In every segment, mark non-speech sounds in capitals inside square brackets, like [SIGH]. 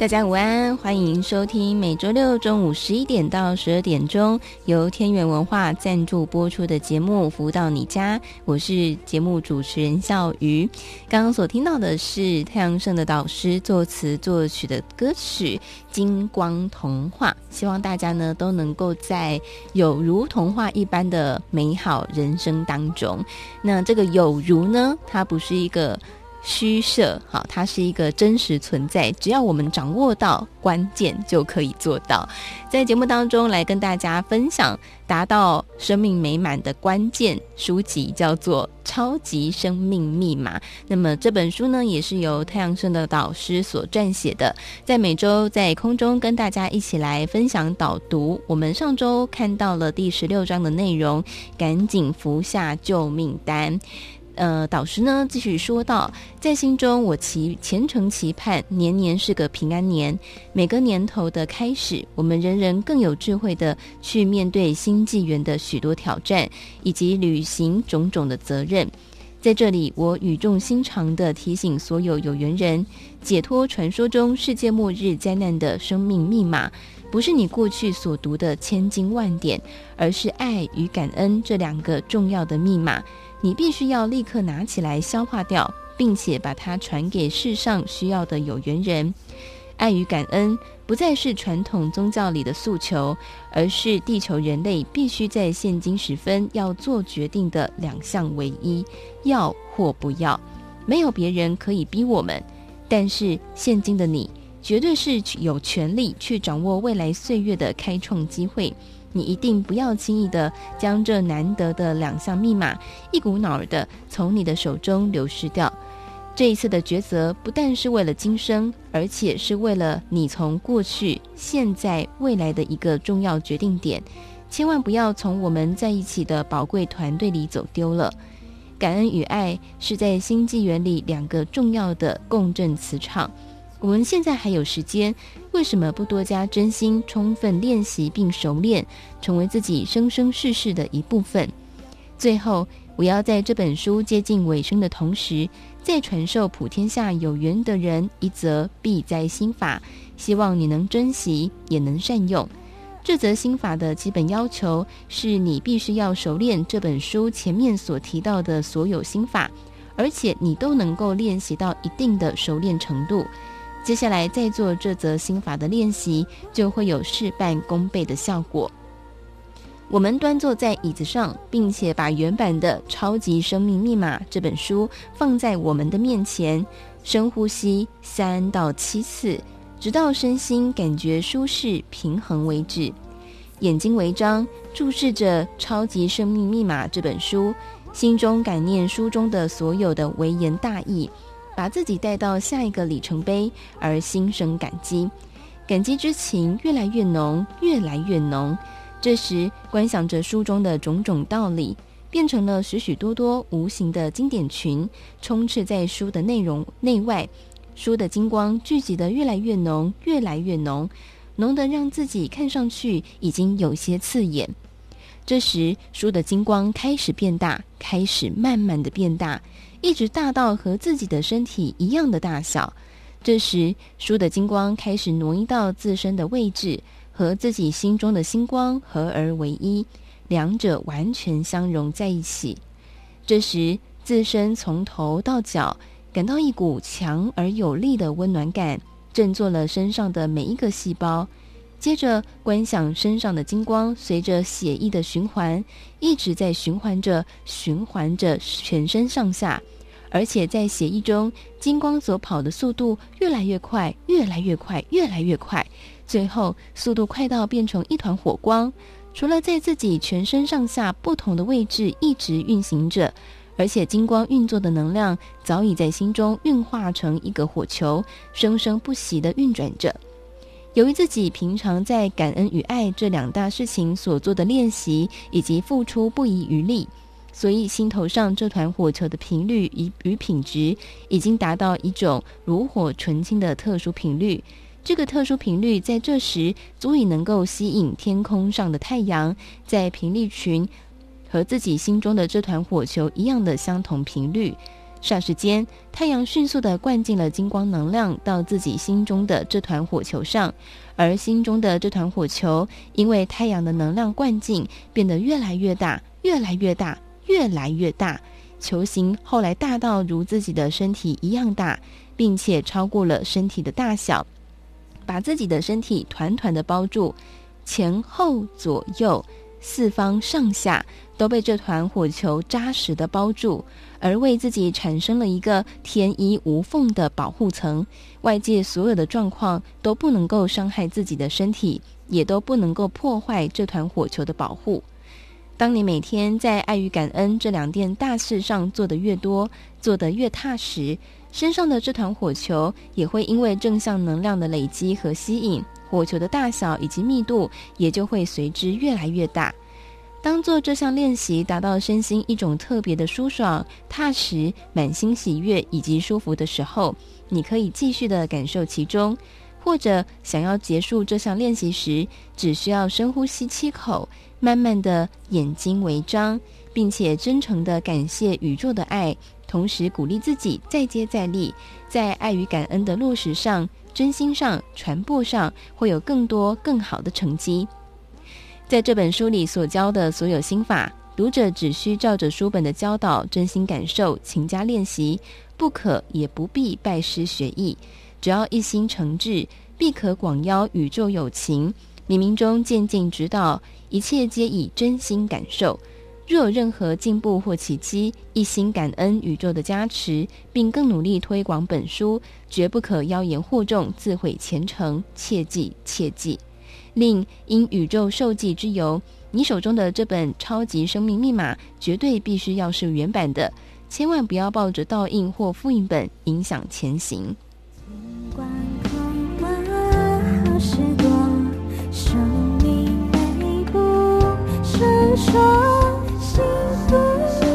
大家午安，欢迎收听每周六中午十一点到十二点钟由天元文化赞助播出的节目《福到你家》，我是节目主持人笑瑜。刚刚所听到的是太阳盛的导师作词作曲的歌曲《金光童话》，希望大家呢都能够在有如童话一般的美好人生当中。那这个有如呢，它不是一个。虚设，好，它是一个真实存在。只要我们掌握到关键，就可以做到。在节目当中来跟大家分享达到生命美满的关键书籍，叫做《超级生命密码》。那么这本书呢，也是由太阳盛德导师所撰写的。在每周在空中跟大家一起来分享导读。我们上周看到了第十六章的内容，赶紧服下救命丹。呃，导师呢继续说道，在心中我祈虔诚期盼年年是个平安年，每个年头的开始，我们人人更有智慧的去面对新纪元的许多挑战，以及履行种种的责任。在这里，我语重心长地提醒所有有缘人，解脱传说中世界末日灾难的生命密码，不是你过去所读的千经万典，而是爱与感恩这两个重要的密码。你必须要立刻拿起来消化掉，并且把它传给世上需要的有缘人。爱与感恩不再是传统宗教里的诉求，而是地球人类必须在现今时分要做决定的两项唯一：要或不要。没有别人可以逼我们，但是现今的你绝对是有权利去掌握未来岁月的开创机会。你一定不要轻易的将这难得的两项密码一股脑儿的从你的手中流失掉。这一次的抉择不但是为了今生，而且是为了你从过去、现在、未来的一个重要决定点。千万不要从我们在一起的宝贵团队里走丢了。感恩与爱是在新纪元里两个重要的共振磁场。我们现在还有时间，为什么不多加真心，充分练习并熟练，成为自己生生世世的一部分？最后，我要在这本书接近尾声的同时，再传授普天下有缘的人一则避灾心法，希望你能珍惜，也能善用。这则心法的基本要求是你必须要熟练这本书前面所提到的所有心法，而且你都能够练习到一定的熟练程度。接下来再做这则心法的练习，就会有事半功倍的效果。我们端坐在椅子上，并且把原版的《超级生命密码》这本书放在我们的面前，深呼吸三到七次，直到身心感觉舒适平衡为止。眼睛微张，注视着《超级生命密码》这本书，心中感念书中的所有的微言大义。把自己带到下一个里程碑，而心生感激，感激之情越来越浓，越来越浓。这时，观想着书中的种种道理，变成了许许多多无形的经典群，充斥在书的内容内外。书的金光聚集得越来越浓，越来越浓，浓得让自己看上去已经有些刺眼。这时，书的金光开始变大，开始慢慢的变大。一直大到和自己的身体一样的大小，这时书的金光开始挪移到自身的位置，和自己心中的星光合而为一，两者完全相融在一起。这时自身从头到脚感到一股强而有力的温暖感，振作了身上的每一个细胞。接着观想身上的金光随着血液的循环，一直在循环着，循环着全身上下，而且在血液中，金光所跑的速度越来越快，越来越快，越来越快，最后速度快到变成一团火光。除了在自己全身上下不同的位置一直运行着，而且金光运作的能量早已在心中运化成一个火球，生生不息地运转着。由于自己平常在感恩与爱这两大事情所做的练习，以及付出不遗余力，所以心头上这团火球的频率与与品质已经达到一种炉火纯青的特殊频率。这个特殊频率在这时足以能够吸引天空上的太阳，在频率群和自己心中的这团火球一样的相同频率。霎时间，太阳迅速地灌进了金光能量到自己心中的这团火球上，而心中的这团火球因为太阳的能量灌进，变得越来越大，越来越大，越来越大。球形后来大到如自己的身体一样大，并且超过了身体的大小，把自己的身体团团地包住，前后左右。四方上下都被这团火球扎实地包住，而为自己产生了一个天衣无缝的保护层。外界所有的状况都不能够伤害自己的身体，也都不能够破坏这团火球的保护。当你每天在爱与感恩这两件大事上做得越多，做得越踏实，身上的这团火球也会因为正向能量的累积和吸引。火球的大小以及密度也就会随之越来越大。当做这项练习达到身心一种特别的舒爽、踏实、满心喜悦以及舒服的时候，你可以继续的感受其中。或者想要结束这项练习时，只需要深呼吸七口，慢慢的眼睛微张，并且真诚的感谢宇宙的爱，同时鼓励自己再接再厉，在爱与感恩的落实上。真心上传播上会有更多更好的成绩。在这本书里所教的所有心法，读者只需照着书本的教导，真心感受，勤加练习，不可也不必拜师学艺，只要一心诚挚，必可广邀宇宙有情，冥冥中渐进指导，一切皆以真心感受。若有任何进步或奇迹，一心感恩宇宙的加持，并更努力推广本书，绝不可妖言惑众，自毁前程。切记切记。另因宇宙受记之由，你手中的这本《超级生命密码》绝对必须要是原版的，千万不要抱着倒印或复印本影响前行。生命不生生幸福。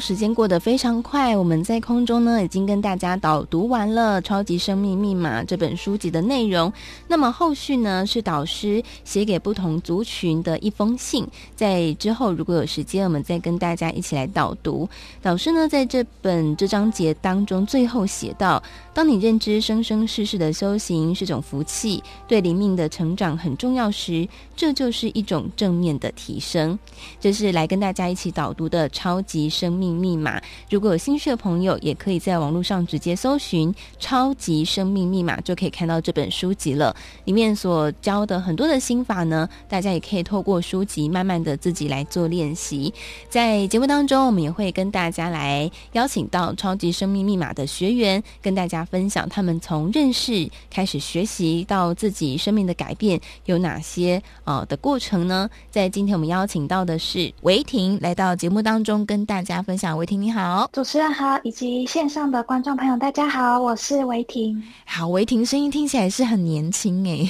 时间过得非常快我们在空中呢已经跟大家导读完了超级生命密码。这本书籍的内容那么后续呢是导师写给不同族群的一封信在之后如果有时间我们再跟大家一起来导读。导师呢在这本这章节当中最后写到当你认知生生世世的修行是种福气，对灵命的成长很重要时，这就是一种正面的提升。这是来跟大家一起导读的《超级生命密码》。如果有兴趣的朋友，也可以在网络上直接搜寻《超级生命密码》，就可以看到这本书籍了。里面所教的很多的心法呢，大家也可以透过书籍慢慢的自己来做练习。在节目当中，我们也会跟大家来邀请到《超级生命密码》的学员，跟大家分享他们从认识开始学习到自己生命的改变有哪些呃的过程呢？在今天我们邀请到的是维婷来到节目当中跟大家分享。维婷你好，主持人好，以及线上的观众朋友大家好，我是维婷。好，维婷声音听起来是很年轻哎、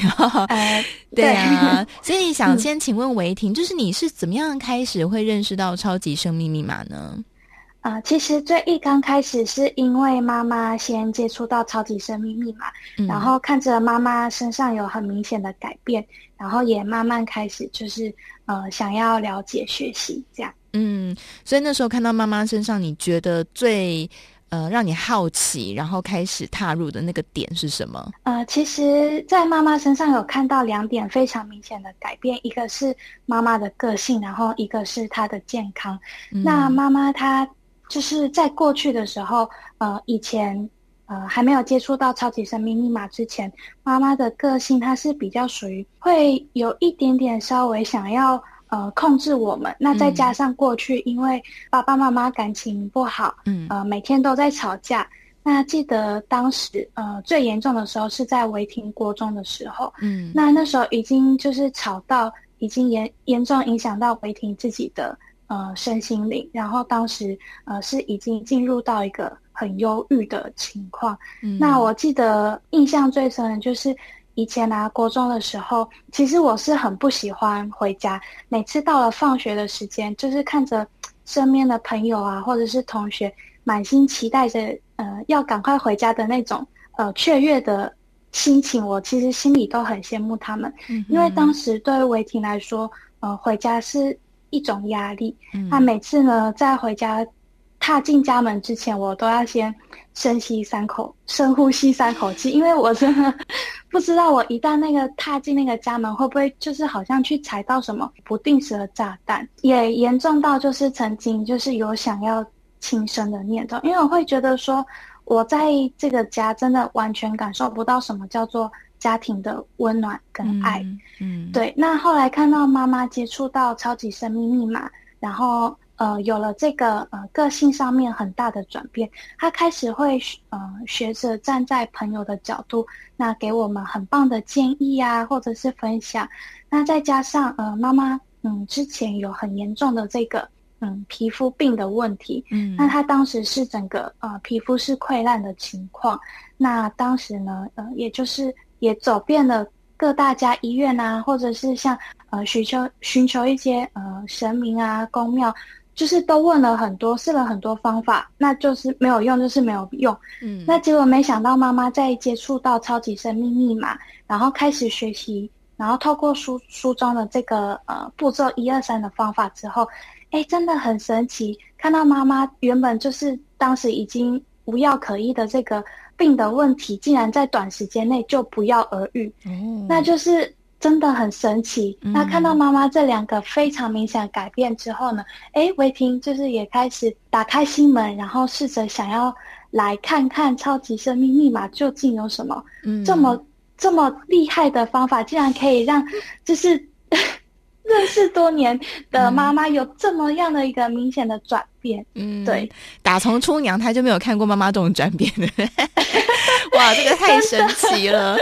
呃，[LAUGHS] 对啊，所以想先请问维婷，就是你是怎么样开始会认识到超级生命密码呢？啊、呃，其实最一刚开始是因为妈妈先接触到超级生命密码，嗯、然后看着妈妈身上有很明显的改变，然后也慢慢开始就是呃想要了解学习这样。嗯，所以那时候看到妈妈身上，你觉得最呃让你好奇，然后开始踏入的那个点是什么？呃，其实，在妈妈身上有看到两点非常明显的改变，一个是妈妈的个性，然后一个是她的健康。嗯、那妈妈她。就是在过去的时候，呃，以前，呃，还没有接触到超级生命密码之前，妈妈的个性她是比较属于会有一点点稍微想要呃控制我们。那再加上过去因为爸爸妈妈感情不好，嗯，呃，每天都在吵架。那记得当时呃最严重的时候是在违停国中的时候，嗯，那那时候已经就是吵到已经严严重影响到违停自己的。呃，身心灵，然后当时呃是已经进入到一个很忧郁的情况。嗯，那我记得印象最深的就是以前啊，国中的时候，其实我是很不喜欢回家。每次到了放学的时间，就是看着身边的朋友啊，或者是同学，满心期待着呃要赶快回家的那种呃雀跃的心情，我其实心里都很羡慕他们。嗯，因为当时对于维婷来说，呃，回家是。一种压力。那每次呢，在回家踏进家门之前，我都要先深吸三口，[LAUGHS] 深呼吸三口气，因为我真的不知道，我一旦那个踏进那个家门，会不会就是好像去踩到什么不定时的炸弹？也严重到就是曾经就是有想要轻生的念头，因为我会觉得说，我在这个家真的完全感受不到什么叫做。家庭的温暖跟爱，嗯，嗯对。那后来看到妈妈接触到超级生命密码，然后呃有了这个呃个性上面很大的转变，她开始会呃学着站在朋友的角度，那给我们很棒的建议啊，或者是分享。那再加上呃妈妈嗯之前有很严重的这个嗯皮肤病的问题，嗯，那她当时是整个呃皮肤是溃烂的情况，那当时呢呃也就是。也走遍了各大家医院啊，或者是像呃寻求寻求一些呃神明啊宫庙，就是都问了很多，试了很多方法，那就是没有用，就是没有用。嗯，那结果没想到妈妈在接触到超级生命密码，然后开始学习，然后透过书书中的这个呃步骤一二三的方法之后，哎，真的很神奇，看到妈妈原本就是当时已经无药可医的这个。病的问题竟然在短时间内就不药而愈，嗯，那就是真的很神奇。嗯，那看到妈妈这两个非常明显的改变之后呢，哎，维婷就是也开始打开心门，然后试着想要来看看超级生命密码究竟有什么，嗯，这么这么厉害的方法，竟然可以让就是。认识多年的妈妈有这么样的一个明显的转变，嗯，对，打从出娘胎就没有看过妈妈这种转变的，[LAUGHS] 哇，这个太神奇了。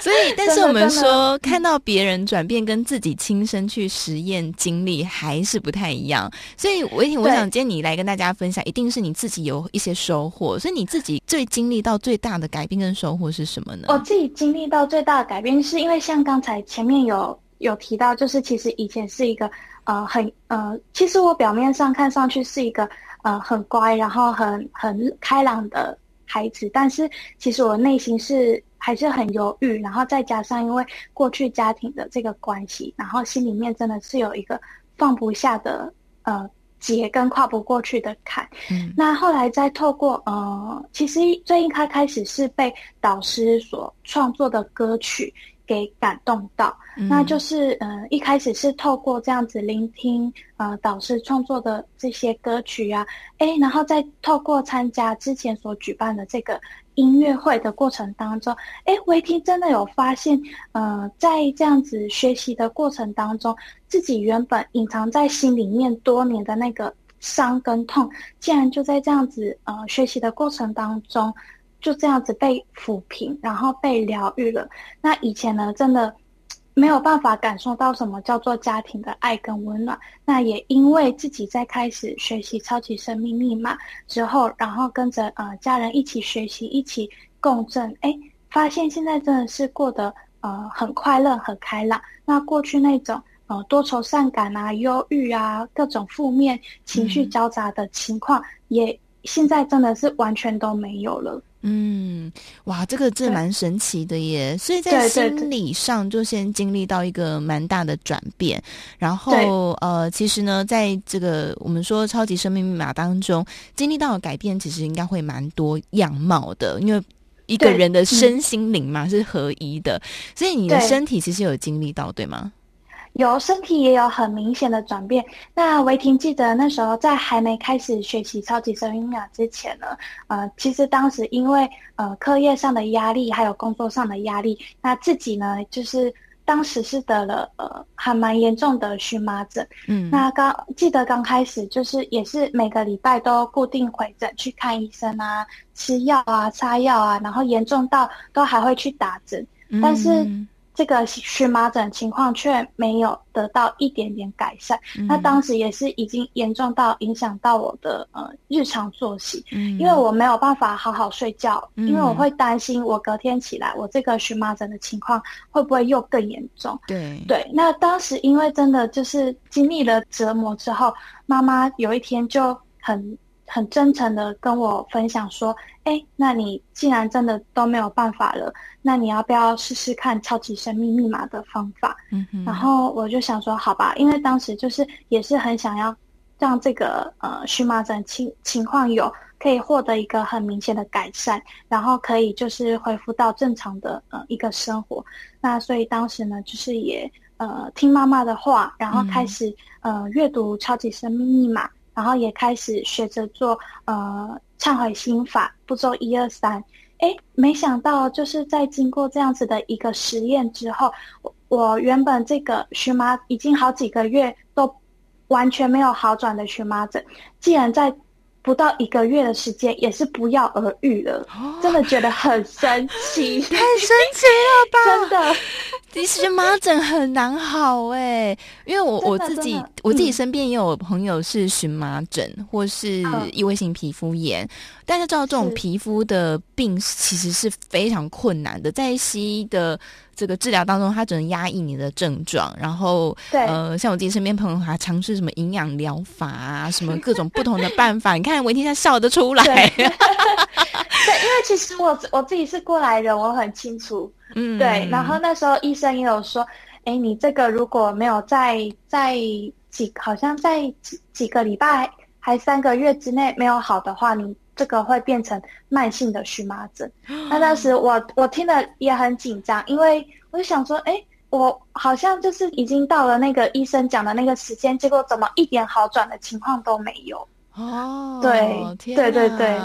所以，但是我们说看到别人转变跟自己亲身去实验经历还是不太一样。所以，维婷，我想今天你来跟大家分享，一定是你自己有一些收获。所以，你自己最经历到最大的改变跟收获是什么呢？我自己经历到最大的改变，是因为像刚才前面有。有提到，就是其实以前是一个呃很呃，其实我表面上看上去是一个呃很乖，然后很很开朗的孩子，但是其实我内心是还是很犹豫，然后再加上因为过去家庭的这个关系，然后心里面真的是有一个放不下的呃结跟跨不过去的坎。嗯，那后来再透过呃，其实最一开开始是被导师所创作的歌曲。给感动到，嗯、那就是呃，一开始是透过这样子聆听呃导师创作的这些歌曲啊，诶，然后再透过参加之前所举办的这个音乐会的过程当中，诶，维听真的有发现，呃，在这样子学习的过程当中，自己原本隐藏在心里面多年的那个伤跟痛，竟然就在这样子呃学习的过程当中。就这样子被抚平，然后被疗愈了。那以前呢，真的没有办法感受到什么叫做家庭的爱跟温暖。那也因为自己在开始学习超级生命密码之后，然后跟着呃家人一起学习，一起共振，哎，发现现在真的是过得呃很快乐、很开朗。那过去那种呃多愁善感啊、忧郁啊、各种负面情绪交杂的情况，嗯、也现在真的是完全都没有了。嗯，哇，这个这蛮神奇的耶！所以在心理上就先经历到一个蛮大的转变，然后呃，其实呢，在这个我们说超级生命密码当中，经历到的改变，其实应该会蛮多样貌的，因为一个人的身心灵嘛是合一的，所以你的身体其实有经历到，对吗？有身体也有很明显的转变。那维婷记得那时候在还没开始学习超级生命密码之前呢，呃，其实当时因为呃课业上的压力，还有工作上的压力，那自己呢就是当时是得了呃还蛮严重的荨麻疹。嗯，那刚记得刚开始就是也是每个礼拜都固定回诊去看医生啊，吃药啊，擦药啊，然后严重到都还会去打针，但是。嗯这个荨麻疹情况却没有得到一点点改善，嗯、那当时也是已经严重到影响到我的呃日常作息，嗯、因为我没有办法好好睡觉，嗯、因为我会担心我隔天起来我这个荨麻疹的情况会不会又更严重。对对，那当时因为真的就是经历了折磨之后，妈妈有一天就很。很真诚的跟我分享说：“哎，那你既然真的都没有办法了，那你要不要试试看超级生命密码的方法？”嗯哼，然后我就想说：“好吧，因为当时就是也是很想要让这个呃荨麻疹情情况有可以获得一个很明显的改善，然后可以就是恢复到正常的呃一个生活。那所以当时呢，就是也呃听妈妈的话，然后开始、嗯、呃阅读超级生命密码。”然后也开始学着做呃忏悔心法步骤一二三，哎，没想到就是在经过这样子的一个实验之后，我我原本这个荨麻已经好几个月都完全没有好转的荨麻疹，竟然在不到一个月的时间也是不药而愈了，哦、真的觉得很神奇，[LAUGHS] 太神奇了吧！真的。其实荨麻疹很难好哎，因为我我自己我自己身边也有朋友是荨麻疹，嗯、或是异位性皮肤炎。但是知道这种皮肤的病其实是非常困难的，在西医的这个治疗当中，它只能压抑你的症状。然后，对呃，像我自己身边朋友还尝试什么营养疗法啊，什么各种不同的办法。[LAUGHS] 你看维婷，他笑得出来。对，[LAUGHS] [LAUGHS] 对，因为其实我我自己是过来人，我很清楚。嗯，对，然后那时候医生也有说，哎，你这个如果没有在在几，好像在几几个礼拜还三个月之内没有好的话，你这个会变成慢性的荨麻疹。[GASPS] 那当时我我听了也很紧张，因为我就想说，哎，我好像就是已经到了那个医生讲的那个时间，结果怎么一点好转的情况都没有。哦，对，天对对对，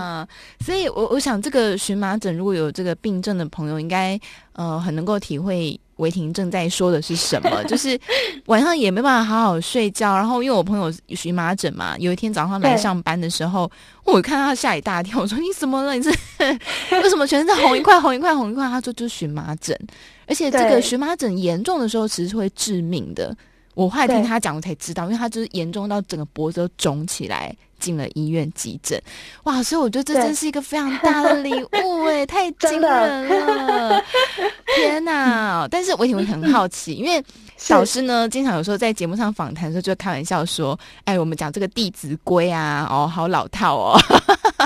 所以我我想这个荨麻疹如果有这个病症的朋友，应该呃很能够体会维婷正在说的是什么，就是晚上也没办法好好睡觉。然后因为我朋友荨麻疹嘛，有一天早上来上班的时候，我看到他吓一大跳，我说你怎么了？你是为什么全身在红一块红一块红一块？他说就是荨麻疹，而且这个荨麻疹严重的时候其实是会致命的。我后来听他讲，我才知道，因为他就是严重到整个脖子都肿起来。进了医院急诊，哇！所以我觉得这真是一个非常大的礼物哎，太惊人了！[LAUGHS] 天哪！但是我也会很好奇，因为导师呢，经常有时候在节目上访谈的时候，就会开玩笑说：“哎，我们讲这个《弟子规》啊，哦，好老套哦。[LAUGHS] ”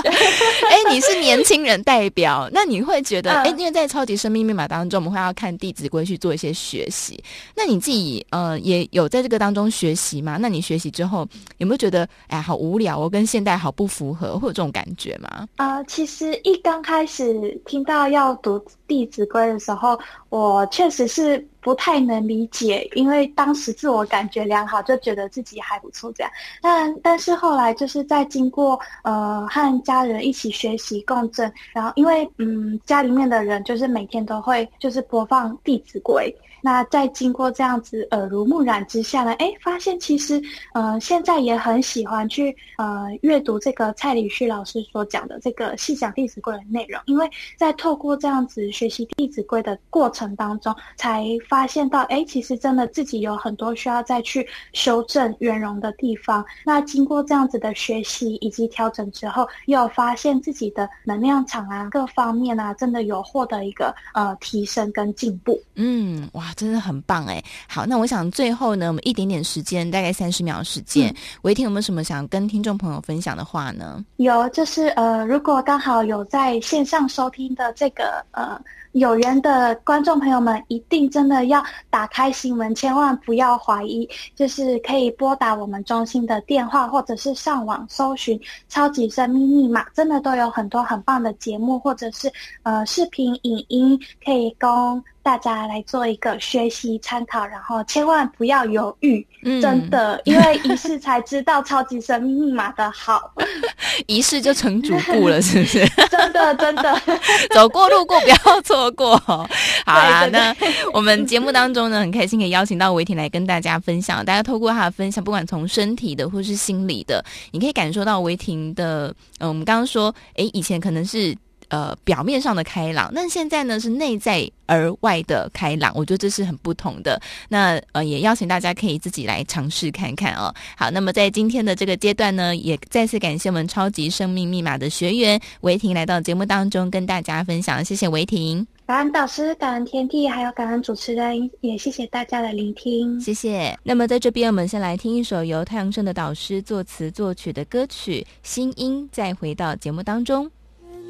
哎，你是年轻人代表，那你会觉得哎，因为在超级生命密码当中，我们会要看《弟子规》去做一些学习。那你自己呃，也有在这个当中学习吗？那你学习之后有没有觉得哎，好无聊？哦跟现代好不符合，会有这种感觉吗？啊、呃，其实一刚开始听到要读《弟子规》的时候，我确实是不太能理解，因为当时自我感觉良好，就觉得自己还不错这样。但但是后来就是在经过呃和家人一起学习共振，然后因为嗯家里面的人就是每天都会就是播放《弟子规》。那在经过这样子耳濡目染之下呢，哎，发现其实，呃，现在也很喜欢去呃阅读这个蔡礼旭老师所讲的这个细讲《弟子规》的内容，因为在透过这样子学习《弟子规》的过程当中，才发现到，哎，其实真的自己有很多需要再去修正圆融的地方。那经过这样子的学习以及调整之后，又发现自己的能量场啊，各方面啊，真的有获得一个呃提升跟进步。嗯，哇。真的很棒哎！好，那我想最后呢，我们一点点时间，大概三十秒时间，维、嗯、婷有没有什么想跟听众朋友分享的话呢？有，就是呃，如果刚好有在线上收听的这个呃。有缘的观众朋友们，一定真的要打开新闻，千万不要怀疑，就是可以拨打我们中心的电话，或者是上网搜寻《超级生命密码》，真的都有很多很棒的节目，或者是呃视频、影音，可以供大家来做一个学习参考。然后千万不要犹豫，嗯、真的，因为一试才知道超级生命密码的好，[LAUGHS] 一试就成主顾了，是不是？[LAUGHS] 真的，真的，[LAUGHS] 走过路过不要错。说过 [LAUGHS] 好啦，那 [LAUGHS] 我们节目当中呢，很开心可以邀请到维婷来跟大家分享。大家透过她的分享，不管从身体的或是心理的，你可以感受到维婷的。嗯，我们刚刚说，诶，以前可能是。呃，表面上的开朗，那现在呢是内在而外的开朗，我觉得这是很不同的。那呃，也邀请大家可以自己来尝试看看哦。好，那么在今天的这个阶段呢，也再次感谢我们超级生命密码的学员维婷来到节目当中跟大家分享，谢谢维婷。感恩导师，感恩天地，还有感恩主持人，也谢谢大家的聆听，谢谢。那么在这边，我们先来听一首由太阳盛的导师作词作曲的歌曲《心音》，再回到节目当中。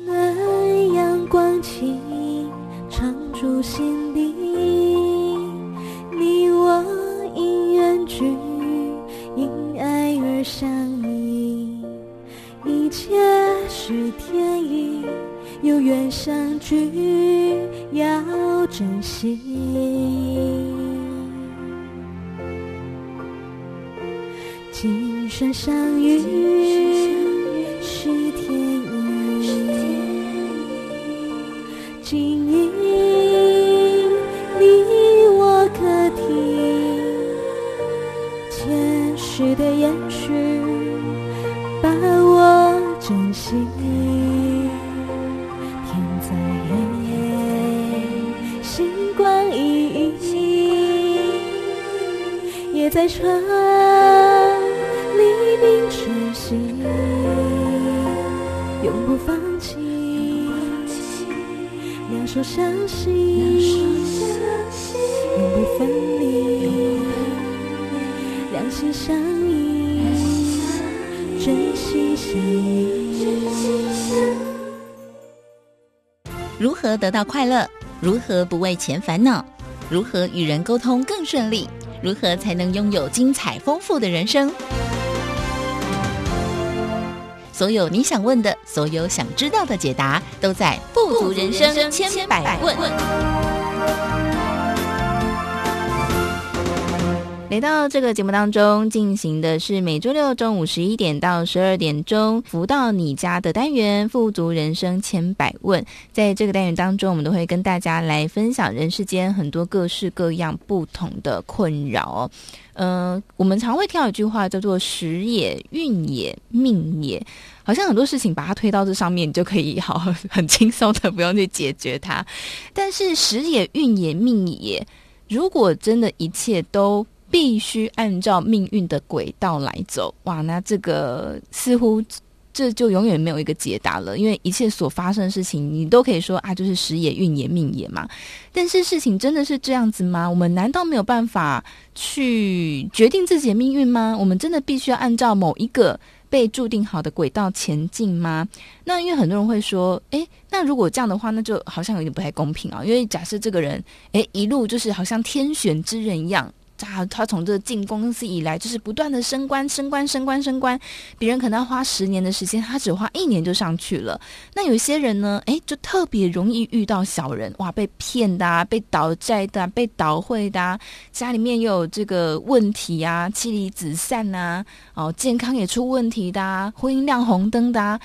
暖阳光轻常驻心底，你我因缘聚，因爱而相依，一切是天意，有缘相聚要珍惜，今生相遇。心音，你我可听，前世的延续，把握珍惜。天在黑，星光熠熠，也在传黎明晨曦，永不放弃。两手相携，永不分离，两，心相依。如何得到快乐？如何不为钱烦恼？如何与人沟通更顺利？如何才能拥有精彩丰富的人生？所有你想问的，所有想知道的解答，都在《富足人生千百问》。来到这个节目当中，进行的是每周六中午十一点到十二点钟，福到你家的单元《富足人生千百问》。在这个单元当中，我们都会跟大家来分享人世间很多各式各样不同的困扰。嗯、我们常会听到一句话叫做“时也，运也，命也”，好像很多事情把它推到这上面，你就可以好很轻松的不用去解决它。但是“时也，运也，命也”，如果真的一切都必须按照命运的轨道来走。哇，那这个似乎。这就永远没有一个解答了，因为一切所发生的事情，你都可以说啊，就是时也、运也、命也嘛。但是事情真的是这样子吗？我们难道没有办法去决定自己的命运吗？我们真的必须要按照某一个被注定好的轨道前进吗？那因为很多人会说，诶，那如果这样的话，那就好像有点不太公平啊。因为假设这个人，诶，一路就是好像天选之人一样。他他从这进公司以来，就是不断的升官、升官、升官、升官。别人可能要花十年的时间，他只花一年就上去了。那有些人呢，诶，就特别容易遇到小人，哇，被骗的啊，被倒债的啊，被倒汇的啊，家里面又有这个问题啊，妻离子散啊，哦，健康也出问题的啊，婚姻亮红灯的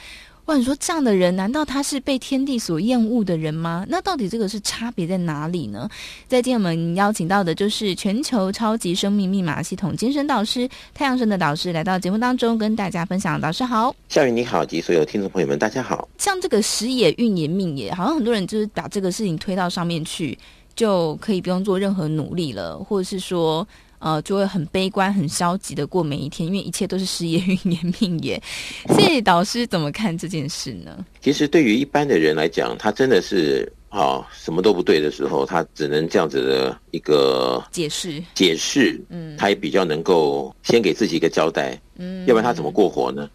啊。或者说这样的人，难道他是被天地所厌恶的人吗？那到底这个是差别在哪里呢？在今天我们邀请到的就是全球超级生命密码系统精神导师太阳神的导师来到节目当中跟大家分享。导师好，夏雨你好，及所有听众朋友们，大家好。像这个时也、运也、命也，好像很多人就是把这个事情推到上面去，就可以不用做任何努力了，或者是说。呃，就会很悲观、很消极的过每一天，因为一切都是时也、运也、命也。[LAUGHS] 所以导师怎么看这件事呢？其实对于一般的人来讲，他真的是啊、哦，什么都不对的时候，他只能这样子的一个解释。解释，嗯，他也比较能够先给自己一个交代，嗯，要不然他怎么过活呢？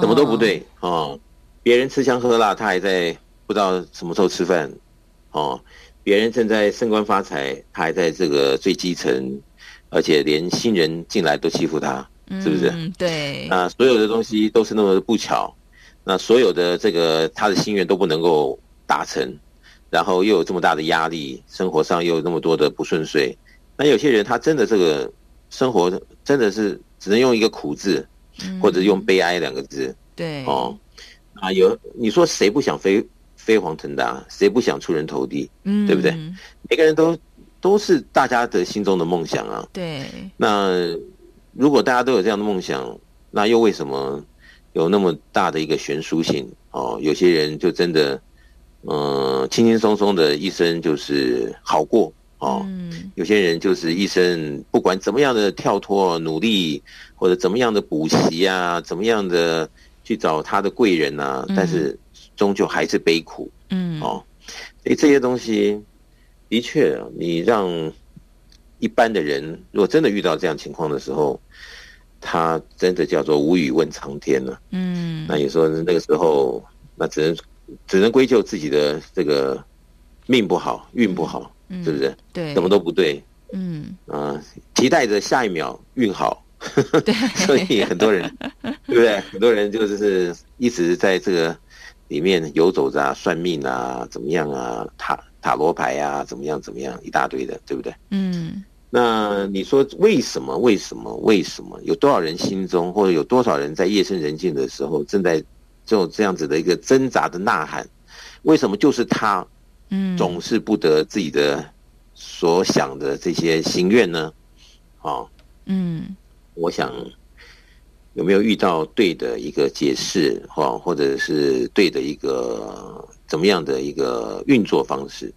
什么都不对哦，别人吃香喝辣，他还在不知道什么时候吃饭哦，别人正在升官发财，他还在这个最基层。而且连新人进来都欺负他，是不是？嗯，对。那所有的东西都是那么的不巧，那所有的这个他的心愿都不能够达成，然后又有这么大的压力，生活上又有那么多的不顺遂。那有些人他真的这个生活真的是只能用一个苦字，或者用悲哀两个字。对。哦，啊，有你说谁不想飞飞黄腾达？谁不想出人头地？嗯，对不对？每个人都。都是大家的心中的梦想啊。对。那如果大家都有这样的梦想，那又为什么有那么大的一个悬殊性？哦，有些人就真的，嗯、呃，轻轻松松的一生就是好过哦。嗯。有些人就是一生不管怎么样的跳脱、努力，或者怎么样的补习啊，怎么样的去找他的贵人啊，嗯、但是终究还是悲苦。嗯。哦，所以这些东西。的确，你让一般的人，如果真的遇到这样情况的时候，他真的叫做无语问苍天了。嗯，那你说那个时候，那只能只能归咎自己的这个命不好，运不好，嗯、是不是？对，什么都不对。嗯啊，期待着下一秒运好。对，[LAUGHS] 所以很多人，对不对？很多人就是一直在这个里面游走着啊，算命啊，怎么样啊，塔。塔罗牌、啊，怎么样？怎么样？一大堆的，对不对？嗯。那你说为什么？为什么？为什么？有多少人心中，或者有多少人在夜深人静的时候，正在就这样子的一个挣扎的呐喊？为什么就是他？嗯，总是不得自己的所想的这些心愿呢？啊，嗯，我想有没有遇到对的一个解释，或或者是对的一个怎么样的一个运作方式？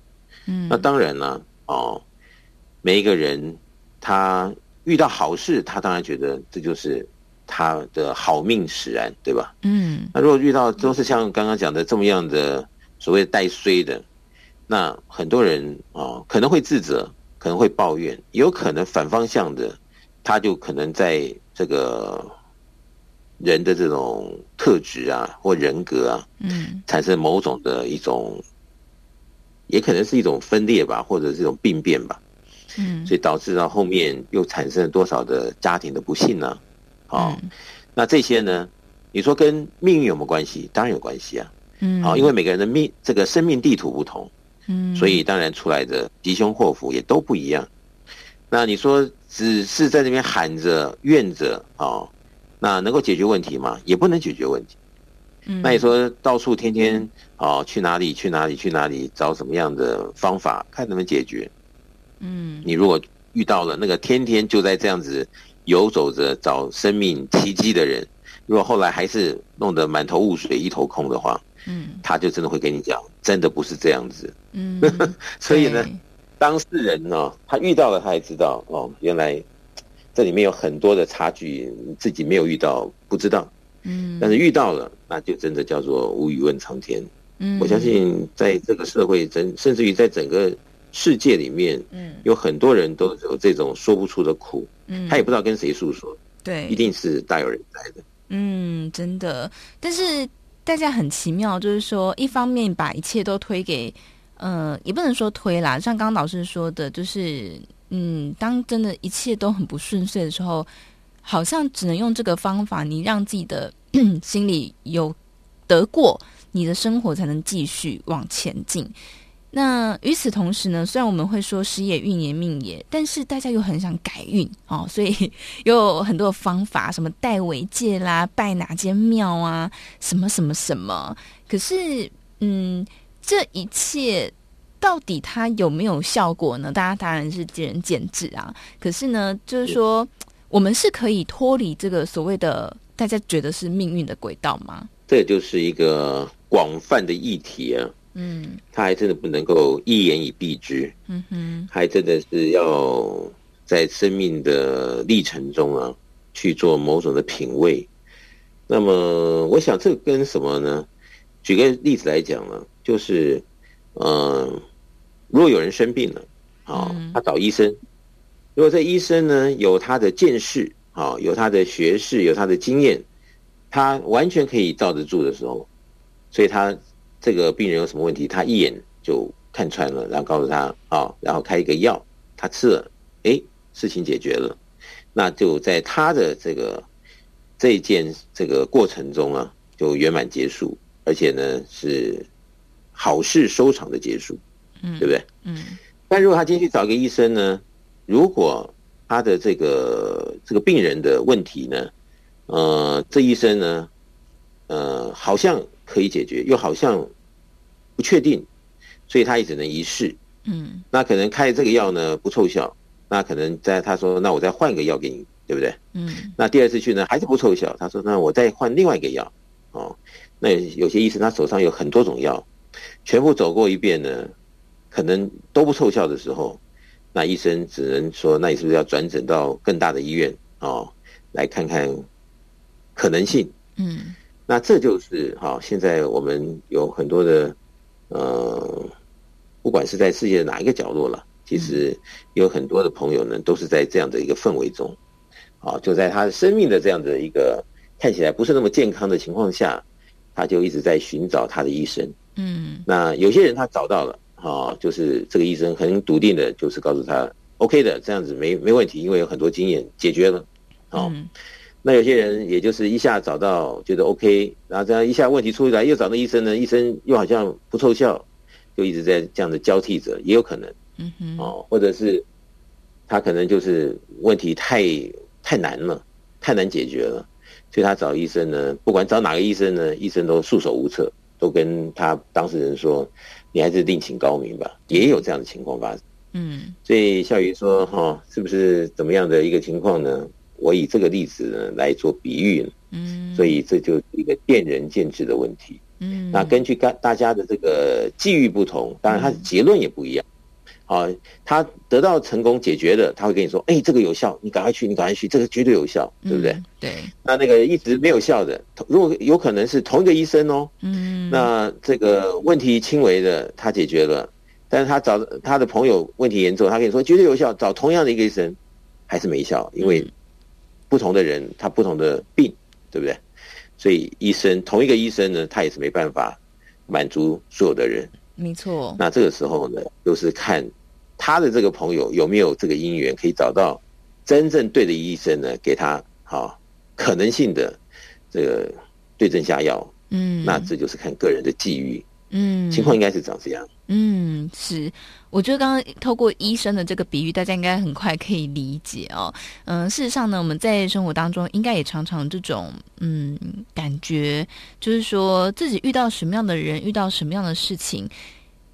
嗯，那当然呢，哦，每一个人他遇到好事，他当然觉得这就是他的好命使然，对吧？嗯，那如果遇到都是像刚刚讲的这么样的所谓带衰的，那很多人哦可能会自责，可能会抱怨，有可能反方向的，他就可能在这个人的这种特质啊或人格啊，嗯，产生某种的一种。也可能是一种分裂吧，或者是一种病变吧，嗯，所以导致到后面又产生了多少的家庭的不幸呢？啊，嗯，那这些呢？你说跟命运有没有关系？当然有关系啊，嗯，啊，因为每个人的命这个生命地图不同，嗯，所以当然出来的吉凶祸福也都不一样。那你说只是在那边喊着怨着啊，那能够解决问题吗？也不能解决问题。嗯，那你说到处天天哦，去哪里去哪里去哪里找什么样的方法，看能不能解决？嗯，你如果遇到了那个天天就在这样子游走着找生命奇迹的人，如果后来还是弄得满头雾水一头空的话，嗯，他就真的会跟你讲，真的不是这样子。嗯，[LAUGHS] 所以呢，当事人呢，他遇到了他也知道哦，原来这里面有很多的差距，自己没有遇到，不知道。嗯，但是遇到了，那就真的叫做无语问苍天。嗯，我相信在这个社会，真甚至于在整个世界里面，嗯，有很多人都有这种说不出的苦，嗯，他也不知道跟谁诉说，对，一定是大有人在的。嗯，真的。但是大家很奇妙，就是说，一方面把一切都推给，呃，也不能说推啦，像刚刚老师说的，就是，嗯，当真的一切都很不顺遂的时候。好像只能用这个方法，你让自己的 [CLEARS THROAT] 心里有得过，你的生活才能继续往前进。那与此同时呢，虽然我们会说时也运也命也，但是大家又很想改运哦，所以有很多方法，什么戴尾戒啦，拜哪间庙啊，什么什么什么。可是，嗯，这一切到底它有没有效果呢？大家当然是见仁见智啊。可是呢，就是说。我们是可以脱离这个所谓的大家觉得是命运的轨道吗？这就是一个广泛的议题啊。嗯，他还真的不能够一言以蔽之。嗯哼，还真的是要在生命的历程中啊去做某种的品味。那么，我想这个跟什么呢？举个例子来讲呢，就是，嗯、呃，如果有人生病了，啊，他找医生。如果这医生呢，有他的见识，啊，有他的学识，有他的经验，他完全可以罩得住的时候，所以他这个病人有什么问题，他一眼就看穿了，然后告诉他啊，然后开一个药，他吃了，哎，事情解决了，那就在他的这个这一件这个过程中啊，就圆满结束，而且呢是好事收场的结束，嗯，对不对？嗯。但如果他今天去找一个医生呢？如果他的这个这个病人的问题呢，呃，这医生呢，呃，好像可以解决，又好像不确定，所以他也只能一试。嗯，那可能开这个药呢不凑效，那可能在他说，那我再换一个药给你，对不对？嗯，那第二次去呢还是不凑效，他说，那我再换另外一个药。哦，那有些医生他手上有很多种药，全部走过一遍呢，可能都不凑效的时候。那医生只能说，那你是不是要转诊到更大的医院哦，来看看可能性？嗯，那这就是哈，现在我们有很多的呃，不管是在世界的哪一个角落了，其实有很多的朋友呢，都是在这样的一个氛围中，啊，就在他的生命的这样的一个看起来不是那么健康的情况下，他就一直在寻找他的医生。嗯，那有些人他找到了。啊，就是这个医生很笃定的，就是告诉他 OK 的，这样子没没问题，因为有很多经验解决了。好，嗯，那有些人也就是一下找到觉得 OK，然后这样一下问题出来又找那医生呢，医生又好像不凑效，就一直在这样的交替着，也有可能。嗯哼，哦，或者是他可能就是问题太太难了，太难解决了，所以他找医生呢，不管找哪个医生呢，医生都束手无策，都跟他当事人说。你还是另请高明吧，也有这样的情况发生。嗯，所以笑宇说哈、哦，是不是怎么样的一个情况呢？我以这个例子呢来做比喻。嗯，所以这就是一个见仁见智的问题。嗯，那根据大大家的这个际遇不同，当然他的结论也不一样。嗯哦，他得到成功解决的，他会跟你说：“哎，这个有效，你赶快去，你赶快去，这个绝对有效，对不对？”嗯、对。那那个一直没有效的，如果有可能是同一个医生哦。嗯。那这个问题轻微的，他解决了，但是他找他的朋友问题严重，他跟你说绝对有效，找同样的一个医生还是没效，因为不同的人他不同的病，对不对？所以医生同一个医生呢，他也是没办法满足所有的人。没错。那这个时候呢，就是看他的这个朋友有没有这个姻缘，可以找到真正对的医生呢，给他好可能性的这个对症下药。嗯，那这就是看个人的际遇，嗯，情况应该是长这样。嗯，是，我觉得刚刚透过医生的这个比喻，大家应该很快可以理解哦。嗯，事实上呢，我们在生活当中应该也常常这种嗯感觉，就是说自己遇到什么样的人，遇到什么样的事情，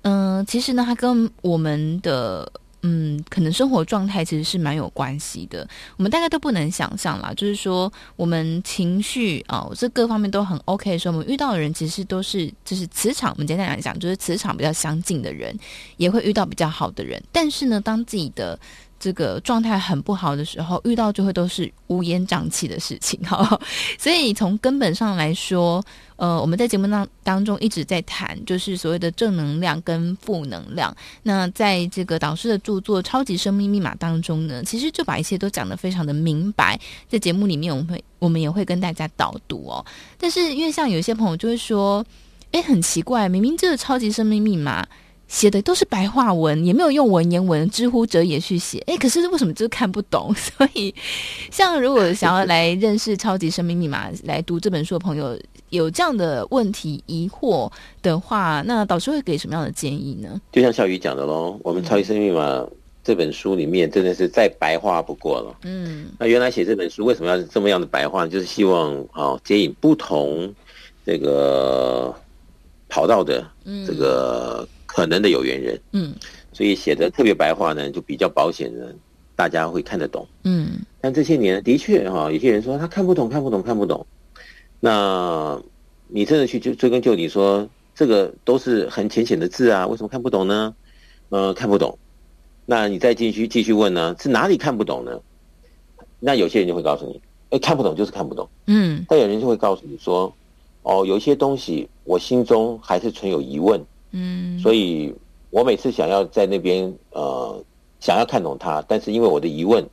嗯，其实呢，它跟我们的。嗯，可能生活状态其实是蛮有关系的。我们大概都不能想象啦，就是说我们情绪啊，这各方面都很 OK 的时候，我们遇到的人其实都是就是磁场。我们简单来讲，就是磁场比较相近的人，也会遇到比较好的人。但是呢，当自己的这个状态很不好的时候，遇到就会都是乌烟瘴气的事情哈。[LAUGHS] 所以从根本上来说，呃，我们在节目当当中一直在谈，就是所谓的正能量跟负能量。那在这个导师的著作《超级生命密码》当中呢，其实就把一切都讲得非常的明白。在节目里面，我们会我们也会跟大家导读哦。但是因为像有些朋友就会说，哎，很奇怪，明明这个《超级生命密码》。写的都是白话文，也没有用文言文，知乎者也去写。诶，可是为什么就是看不懂？[LAUGHS] 所以，像如果想要来认识《超级生命密码》来读这本书的朋友，有这样的问题疑惑的话，那导师会给什么样的建议呢？就像笑宇讲的喽，我们《超级生命密码》这本书里面真的是再白话不过了。嗯，那原来写这本书为什么要这么样的白话？就是希望啊、哦，接引不同这个跑道的这个。嗯可能的有缘人，嗯，所以写的特别白话呢，就比较保险的，大家会看得懂，嗯。但这些年的确哈，有些人说他看不懂，看不懂，看不懂。那你真的去追追根究底说，这个都是很浅显的字啊，为什么看不懂呢？呃，看不懂。那你再继续继续问呢，是哪里看不懂呢？那有些人就会告诉你，哎，看不懂就是看不懂，嗯。但有人就会告诉你说，哦，有一些东西我心中还是存有疑问。嗯，所以我每次想要在那边呃想要看懂它，但是因为我的疑问，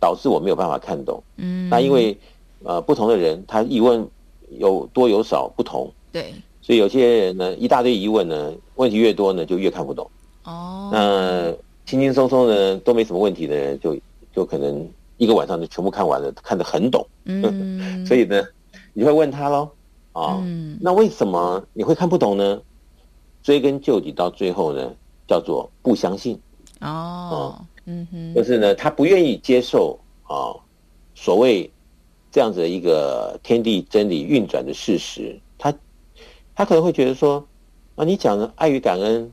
导致我没有办法看懂。嗯，那因为呃不同的人他疑问有多有少不同，对，所以有些人呢一大堆疑问呢，问题越多呢就越看不懂。哦，那轻轻松松的都没什么问题的人就就可能一个晚上就全部看完了，看得很懂。嗯，[LAUGHS] 所以呢你会问他喽啊，嗯，那为什么你会看不懂呢？追根究底到最后呢，叫做不相信。哦，嗯哼，就是呢，他不愿意接受啊，所谓这样子的一个天地真理运转的事实，他他可能会觉得说啊，你讲的爱与感恩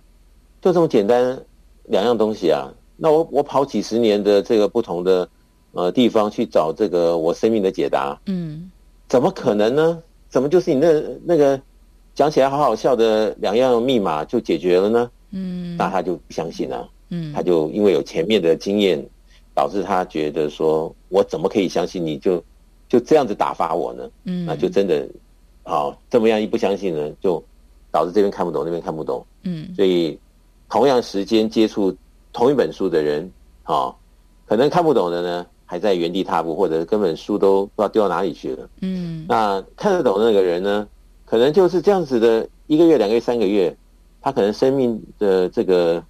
就这么简单两样东西啊，那我我跑几十年的这个不同的呃地方去找这个我生命的解答，嗯，怎么可能呢？怎么就是你那那个？讲起来好好笑的两样密码就解决了呢？嗯，那他就不相信了。嗯，他就因为有前面的经验，导致他觉得说，我怎么可以相信你就就这样子打发我呢？嗯，那就真的，好这么样一不相信呢，就导致这边看不懂，那边看不懂。嗯，所以同样时间接触同一本书的人，啊，可能看不懂的呢，还在原地踏步，或者根本书都不知道丢到哪里去了。嗯，那看得懂的那个人呢？可能就是这样子的一个月、两个月、三个月，他可能生命的这个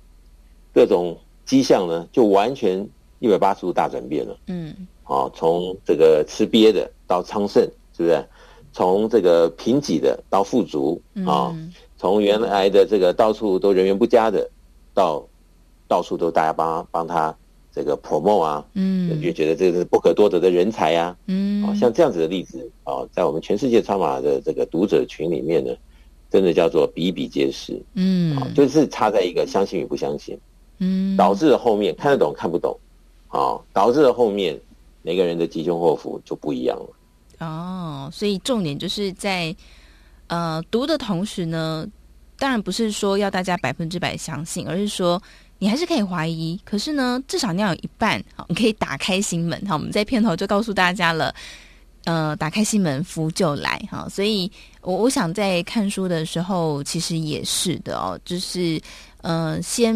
各种迹象呢，就完全一百八十度大转变了。嗯，啊，从这个吃瘪的到昌盛，是不是？从这个贫瘠的到富足，啊，从原来的这个到处都人员不佳的，到到处都大家帮帮他。这个 promote 啊，嗯，就觉得这个是不可多得的人才啊，嗯，啊，像这样子的例子啊，在我们全世界超马的这个读者群里面呢，真的叫做比比皆是，嗯，啊，就是差在一个相信与不相信，嗯，导致了后面看得懂看不懂，啊，导致了后面每个人的吉凶祸福就不一样了。哦，所以重点就是在呃读的同时呢，当然不是说要大家百分之百相信，而是说。你还是可以怀疑，可是呢，至少你要有一半好，你可以打开心门。好，我们在片头就告诉大家了，呃，打开心门，福就来。哈，所以我我想在看书的时候，其实也是的哦，就是呃，先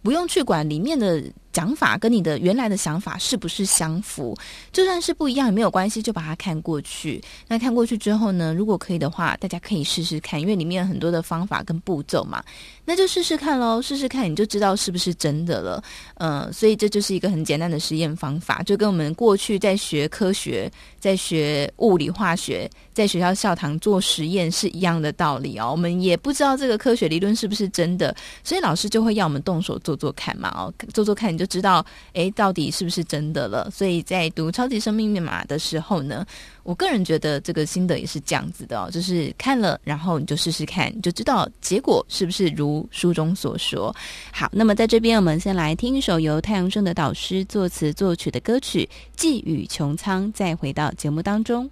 不用去管里面的。讲法跟你的原来的想法是不是相符？就算是不一样也没有关系，就把它看过去。那看过去之后呢，如果可以的话，大家可以试试看，因为里面有很多的方法跟步骤嘛。那就试试看喽，试试看你就知道是不是真的了。嗯、所以这就是一个很简单的实验方法，就跟我们过去在学科学、在学物理化学，在学校校堂做实验是一样的道理哦。我们也不知道这个科学理论是不是真的，所以老师就会要我们动手做做看嘛。哦，做做看你就。知道诶，到底是不是真的了？所以在读《超级生命密码》的时候呢，我个人觉得这个心得也是这样子的哦，就是看了，然后你就试试看，就知道结果是不是如书中所说。好，那么在这边，我们先来听一首由太阳升的导师作词作曲的歌曲《寄予穹苍》，再回到节目当中。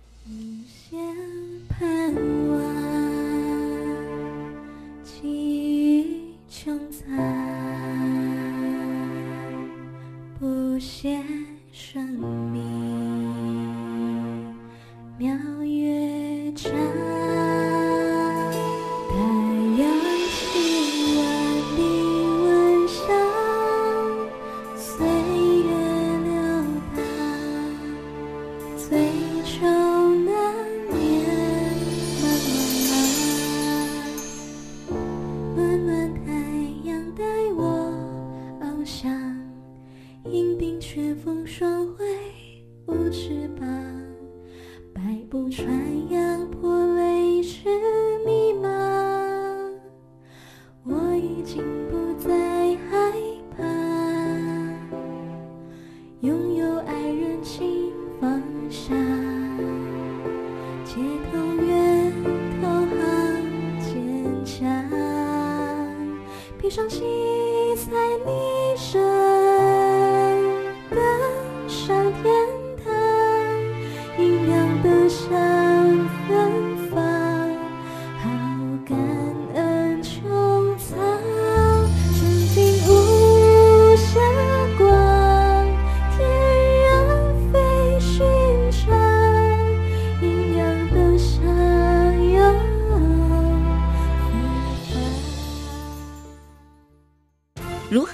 盼望，寄予穹苍。些生命，妙乐章。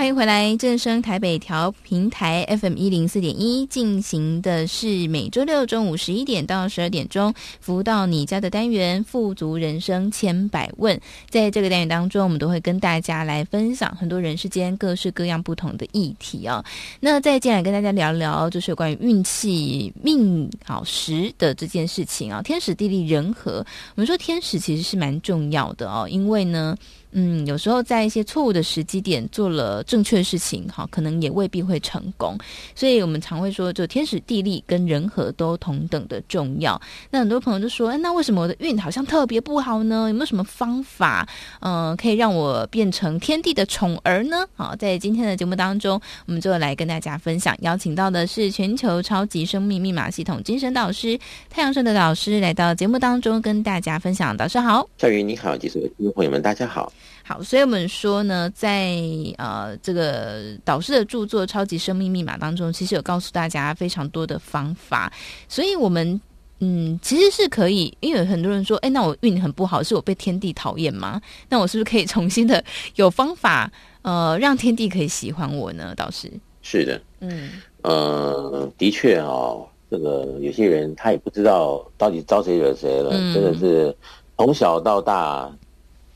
欢迎回来，正声台北调频台 FM 一零四点一进行的是每周六中午十一点到十二点钟服务到你家的单元“富足人生千百问”。在这个单元当中，我们都会跟大家来分享很多人世间各式各样不同的议题啊。那再进来跟大家聊聊，就是有关于运气、命好时的这件事情啊。天时地利人和，我们说天时其实是蛮重要的哦，因为呢。嗯，有时候在一些错误的时机点做了正确的事情，哈，可能也未必会成功。所以我们常会说，就天时地利跟人和都同等的重要。那很多朋友就说，哎，那为什么我的运好像特别不好呢？有没有什么方法，嗯、可以让我变成天地的宠儿呢？好，在今天的节目当中，我们就来跟大家分享，邀请到的是全球超级生命密码系统精神导师太阳盛德导师来到节目当中跟大家分享。导师好，小瑜你好，及所有听众朋友们，大家好。好，所以我们说呢，在呃这个导师的著作《超级生命密码》当中，其实有告诉大家非常多的方法。所以，我们嗯，其实是可以，因为很多人说，哎，那我运很不好，是我被天地讨厌吗？那我是不是可以重新的有方法，呃，让天地可以喜欢我呢？导师是的，嗯，呃，的确哦，这个有些人他也不知道到底招谁惹谁了，嗯、真的是从小到大。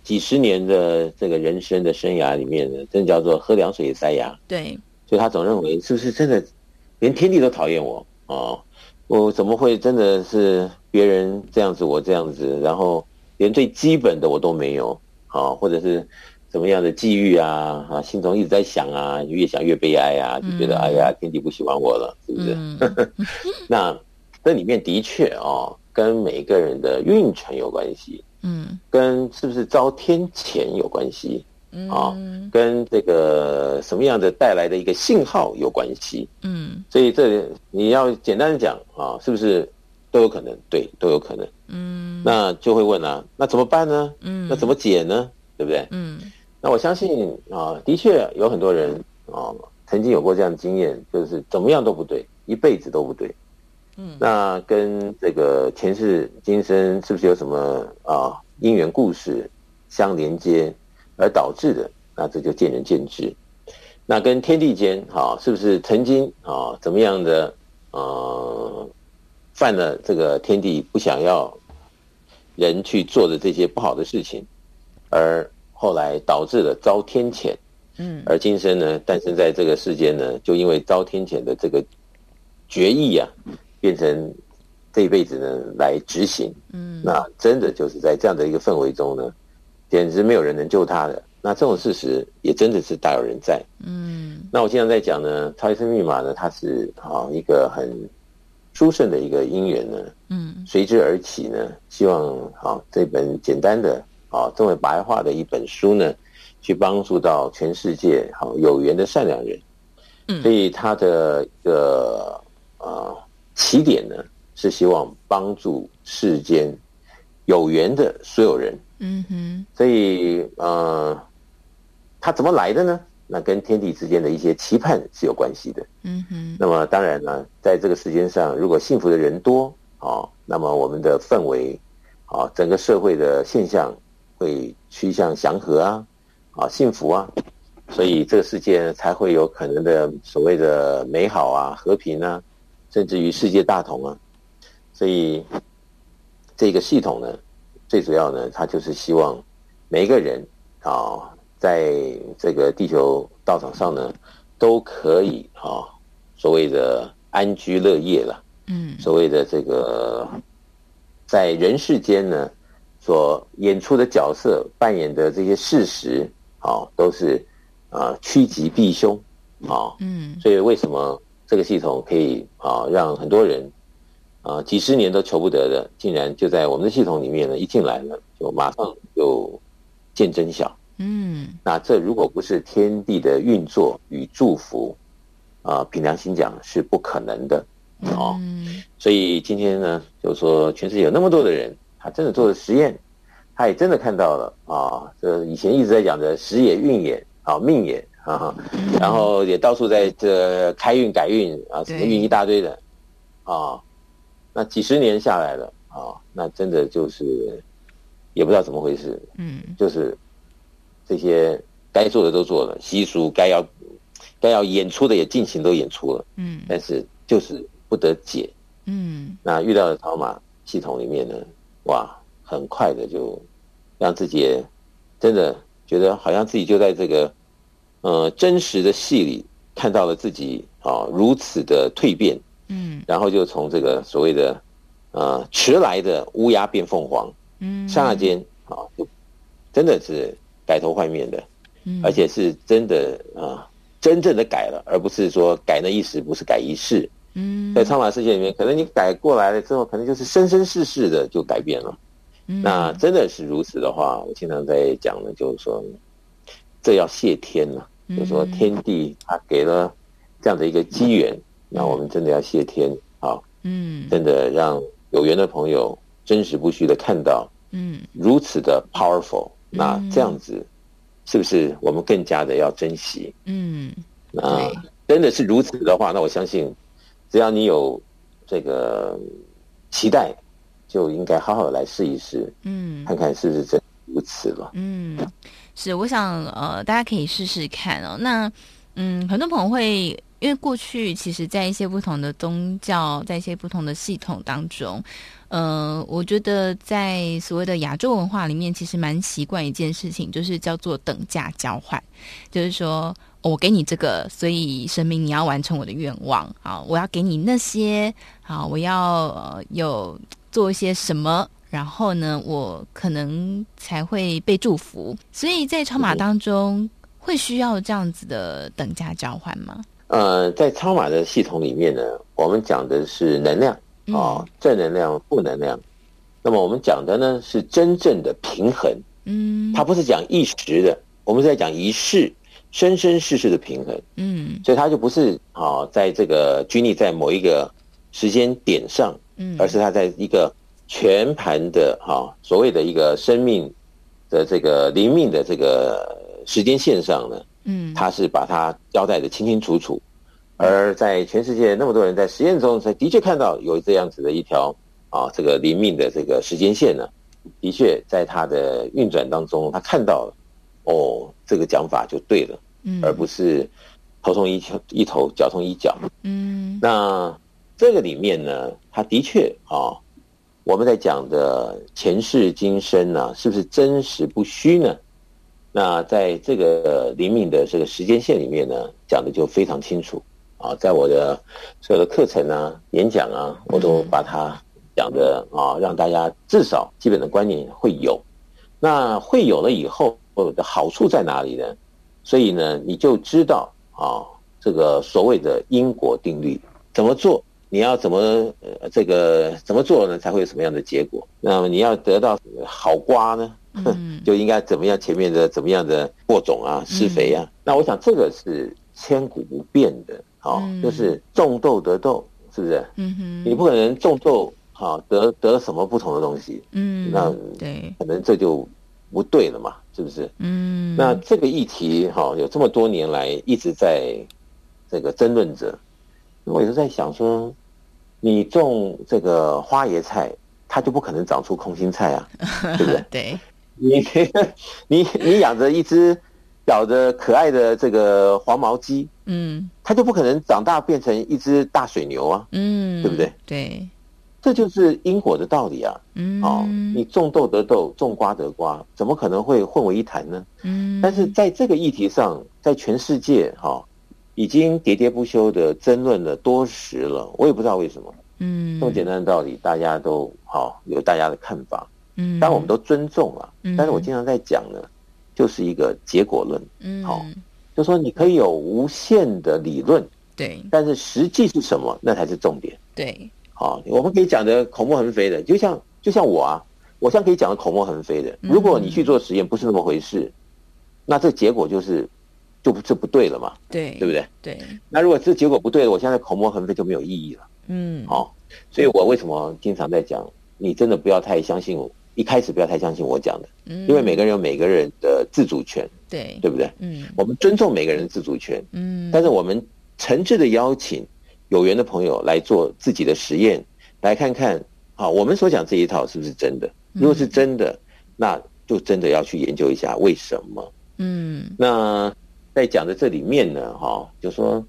几十年的这个人生的生涯里面呢，真叫做喝凉水也塞牙。对，所以他总认为是不是真的，连天地都讨厌我哦，我怎么会真的是别人这样子，我这样子，然后连最基本的我都没有啊、哦，或者是什么样的际遇啊啊，心中一直在想啊，越想越悲哀啊，就觉得、嗯、哎呀，天地不喜欢我了，是不是？嗯、[LAUGHS] 那这里面的确哦，跟每个人的运程有关系。嗯，跟是不是遭天谴有关系？嗯啊，跟这个什么样的带来的一个信号有关系？嗯，所以这你要简单的讲啊，是不是都有可能？对，都有可能。嗯，那就会问啊，那怎么办呢？嗯，那怎么解呢？对不对？嗯，那我相信啊，的确有很多人啊，曾经有过这样的经验，就是怎么样都不对，一辈子都不对。嗯，那跟这个前世今生是不是有什么啊因缘故事相连接而导致的？那这就见仁见智。那跟天地间啊，是不是曾经啊怎么样的呃犯了这个天地不想要人去做的这些不好的事情，而后来导致了遭天谴？嗯，而今生呢诞生在这个世间呢，就因为遭天谴的这个决议啊。变成这一辈子呢来执行，嗯，那真的就是在这样的一个氛围中呢，简直没有人能救他的。那这种事实也真的是大有人在，嗯。那我经常在讲呢，超级生密码呢，它是啊一个很殊胜的一个因缘呢，嗯，随之而起呢，希望啊这本简单的啊这么白话的一本书呢，去帮助到全世界好有缘的善良人。嗯，所以他的一个呃起点呢，是希望帮助世间有缘的所有人。嗯哼，所以呃，他怎么来的呢？那跟天地之间的一些期盼是有关系的。嗯哼，那么当然呢，在这个世间上，如果幸福的人多啊，那么我们的氛围啊，整个社会的现象会趋向祥和啊，啊，幸福啊，所以这个世界才会有可能的所谓的美好啊、和平啊，甚至于世界大同啊。所以这个系统呢，最主要呢，它就是希望每一个人啊。在这个地球道场上呢，都可以啊，所谓的安居乐业了。嗯，所谓的这个在人世间呢，所演出的角色、扮演的这些事实，啊，都是啊趋吉避凶啊。嗯，所以为什么这个系统可以啊让很多人啊几十年都求不得的，竟然就在我们的系统里面呢，一进来了就马上就见真晓。嗯，那这如果不是天地的运作与祝福，啊、呃，凭良心讲是不可能的哦。嗯、所以今天呢，就是说全世界有那么多的人，他真的做了实验，他也真的看到了啊，这以前一直在讲的时也运也啊命也啊，然后也到处在这开运改运啊，什么运一大堆的啊，那几十年下来了啊，那真的就是也不知道怎么回事，嗯，就是。这些该做的都做了，习俗该要该要演出的也尽情都演出了，嗯，但是就是不得解，嗯，那遇到的草马系统里面呢，哇，很快的就让自己真的觉得好像自己就在这个呃真实的戏里看到了自己啊如此的蜕变，嗯，然后就从这个所谓的呃迟来的乌鸦变凤凰，嗯，刹那间啊就真的是。改头换面的，嗯而且是真的啊，真正的改了，而不是说改那一时，不是改一世。嗯，在超码世界里面，可能你改过来了之后，可能就是生生世世的就改变了。嗯，那真的是如此的话，我经常在讲呢，就是说，这要谢天了，就是说天地他给了这样的一个机缘，那我们真的要谢天啊。嗯，真的让有缘的朋友真实不虚的看到，嗯，如此的 powerful。那这样子，是不是我们更加的要珍惜？嗯，那真的是如此的话，那我相信，只要你有这个期待，就应该好好的来试一试，嗯，看看是不是真如此了。嗯，是，我想呃，大家可以试试看哦。那嗯，很多朋友会。因为过去其实，在一些不同的宗教，在一些不同的系统当中，呃，我觉得在所谓的亚洲文化里面，其实蛮习惯一件事情，就是叫做等价交换，就是说，我给你这个，所以神明你要完成我的愿望啊，我要给你那些啊，我要呃有做一些什么，然后呢，我可能才会被祝福。所以在超马当中，会需要这样子的等价交换吗？呃，在超马的系统里面呢，我们讲的是能量啊、哦，正能量、负能量。那么我们讲的呢是真正的平衡，嗯，它不是讲一时的，我们是在讲一世、生生世世的平衡，嗯，所以它就不是啊、哦，在这个拘泥在某一个时间点上，嗯，而是它在一个全盘的哈、哦，所谓的一个生命的这个灵命的这个时间线上呢。嗯，他是把它交代的清清楚楚，而在全世界那么多人在实验中，才的确看到有这样子的一条啊，这个灵命的这个时间线呢，的确在他的运转当中，他看到了，哦，这个讲法就对了，嗯，而不是头痛医一头，脚痛医脚，嗯，那这个里面呢，他的确啊，我们在讲的前世今生呢，是不是真实不虚呢？那在这个灵敏的这个时间线里面呢，讲的就非常清楚啊，在我的所有的课程啊、演讲啊，我都把它讲的啊，让大家至少基本的观念会有。那会有了以后，我的好处在哪里呢？所以呢，你就知道啊，这个所谓的因果定律怎么做，你要怎么呃这个怎么做呢，才会有什么样的结果？那么你要得到好瓜呢？嗯、[LAUGHS] 就应该怎么样前面的怎么样的播种啊、施肥啊。嗯、那我想这个是千古不变的，好、哦，嗯、就是种豆得豆，是不是？嗯哼，你不可能种豆好、哦、得得什么不同的东西，嗯，那对，可能这就不对了嘛，是不是？嗯，那这个议题哈、哦，有这么多年来一直在这个争论着，我有时候在想说。你种这个花椰菜，它就不可能长出空心菜啊，[LAUGHS] 对不对？对，你 [LAUGHS] 你你养着一只小的可爱的这个黄毛鸡，嗯，它就不可能长大变成一只大水牛啊，嗯，对不对？对，这就是因果的道理啊。嗯，哦，你种豆得豆，种瓜得瓜，怎么可能会混为一谈呢？嗯，但是在这个议题上，在全世界哈。哦已经喋喋不休的争论了多时了，我也不知道为什么。嗯，这么简单的道理，大家都好、哦、有大家的看法。嗯，当然我们都尊重啊。嗯，但是我经常在讲呢，就是一个结果论。嗯，好、哦，就说你可以有无限的理论，对，但是实际是什么，那才是重点。对，好、哦，我们可以讲的口沫横飞的，就像就像我啊，我现在可以讲的口沫横飞的。如果你去做实验，不是那么回事，那这结果就是。就不这不对了嘛？对，对不对？对。那如果这结果不对了，我现在口沫横飞就没有意义了。嗯，好、哦，所以我为什么经常在讲，你真的不要太相信我，一开始不要太相信我讲的，嗯，因为每个人有每个人的自主权，对，对不对？嗯，我们尊重每个人的自主权，嗯，但是我们诚挚的邀请有缘的朋友来做自己的实验，来看看，啊，我们所讲这一套是不是真的？如果是真的，嗯、那就真的要去研究一下为什么。嗯，那。在讲的这里面呢，哈，就说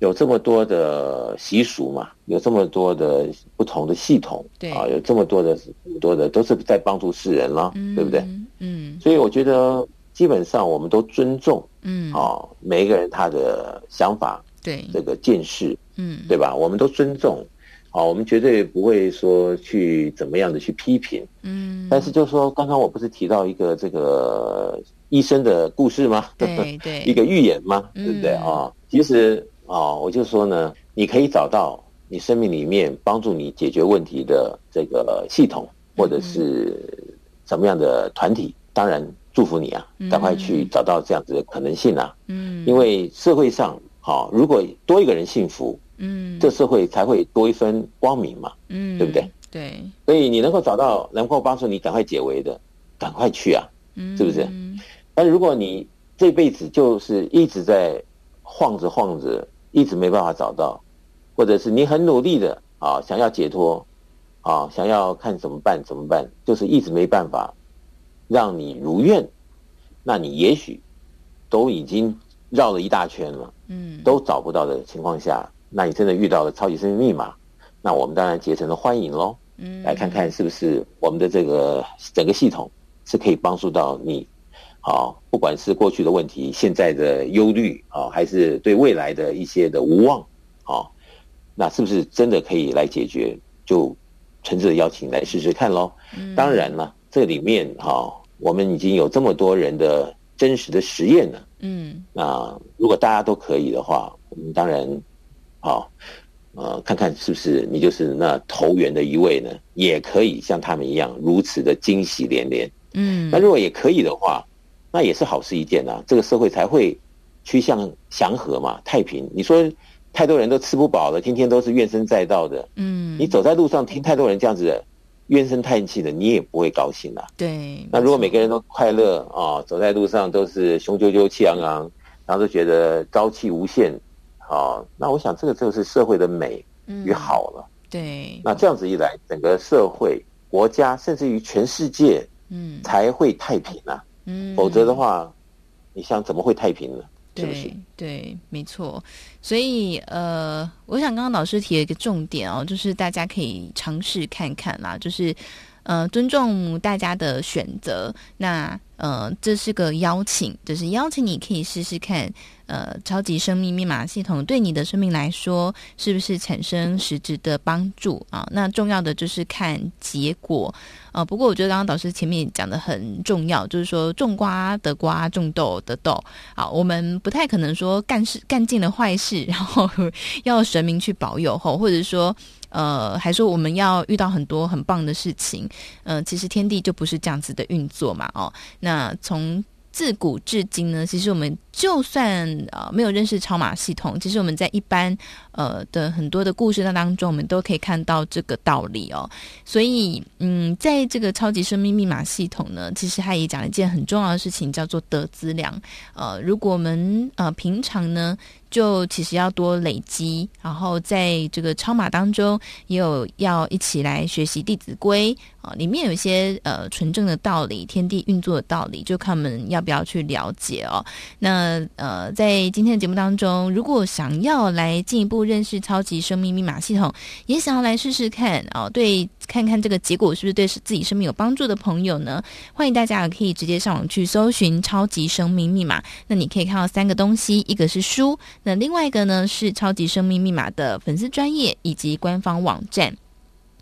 有这么多的习俗嘛，有这么多的不同的系统，对啊，有这么多的多的都是在帮助世人了，嗯、对不对？嗯，所以我觉得基本上我们都尊重，嗯，啊，每一个人他的想法，对这个见识，嗯，对吧？我们都尊重，啊，我们绝对不会说去怎么样的去批评，嗯，但是就说刚刚我不是提到一个这个。医生的故事吗？对对，[LAUGHS] 一个预言吗？对不对啊？其实啊、哦，我就说呢，你可以找到你生命里面帮助你解决问题的这个系统，或者是什么样的团体。当然祝福你啊，赶快去找到这样子的可能性啊。嗯，因为社会上好、哦，如果多一个人幸福，嗯，这社会才会多一分光明嘛。嗯，对不对？对。所以你能够找到能够帮助你赶快解围的，赶快去啊，是不是？但如果你这辈子就是一直在晃着晃着，一直没办法找到，或者是你很努力的啊，想要解脱，啊，想要看怎么办怎么办，就是一直没办法让你如愿，那你也许都已经绕了一大圈了，嗯，都找不到的情况下，那你真的遇到了超级生命密码，那我们当然竭诚的欢迎喽，嗯，来看看是不是我们的这个整个系统是可以帮助到你。好，不管是过去的问题、现在的忧虑啊，还是对未来的一些的无望，啊，那是不是真的可以来解决？就诚挚的邀请来试试看喽。嗯、当然了，这里面哈，我们已经有这么多人的真实的实验了。嗯，那如果大家都可以的话，我们当然好，呃，看看是不是你就是那投缘的一位呢？也可以像他们一样如此的惊喜连连。嗯，那如果也可以的话。那也是好事一件啊，这个社会才会趋向祥和嘛，太平。你说太多人都吃不饱了，天天都是怨声载道的，嗯，你走在路上听太多人这样子的怨声叹气的，你也不会高兴啊。对。那如果每个人都快乐啊、哦，走在路上都是雄赳赳气昂昂，然后都觉得朝气无限，啊、哦，那我想这个就是社会的美与好了。嗯、对。那这样子一来，整个社会、国家，甚至于全世界，嗯，才会太平啊。嗯，否则的话，你想怎么会太平呢？对是不是？对，没错。所以呃，我想刚刚老师提了一个重点哦，就是大家可以尝试看看啦，就是呃，尊重大家的选择。那呃，这是个邀请，就是邀请你可以试试看。呃，超级生命密码系统对你的生命来说，是不是产生实质的帮助啊？那重要的就是看结果啊。不过我觉得刚刚导师前面讲的很重要，就是说种瓜得瓜，种豆得豆啊。我们不太可能说干事干尽了坏事，然后 [LAUGHS] 要神明去保佑后，或者说呃，还说我们要遇到很多很棒的事情。嗯、其实天地就不是这样子的运作嘛。哦，那从自古至今呢，其实我们。就算呃没有认识超码系统，其实我们在一般呃的很多的故事当中，我们都可以看到这个道理哦。所以嗯，在这个超级生命密码系统呢，其实它也讲了一件很重要的事情，叫做得资量。呃，如果我们呃平常呢，就其实要多累积，然后在这个超码当中，也有要一起来学习《弟子规》啊、里面有一些呃纯正的道理、天地运作的道理，就看我们要不要去了解哦。那呃呃，在今天的节目当中，如果想要来进一步认识超级生命密码系统，也想要来试试看哦，对，看看这个结果是不是对自己生命有帮助的朋友呢？欢迎大家可以直接上网去搜寻超级生命密码。那你可以看到三个东西，一个是书，那另外一个呢是超级生命密码的粉丝专业以及官方网站。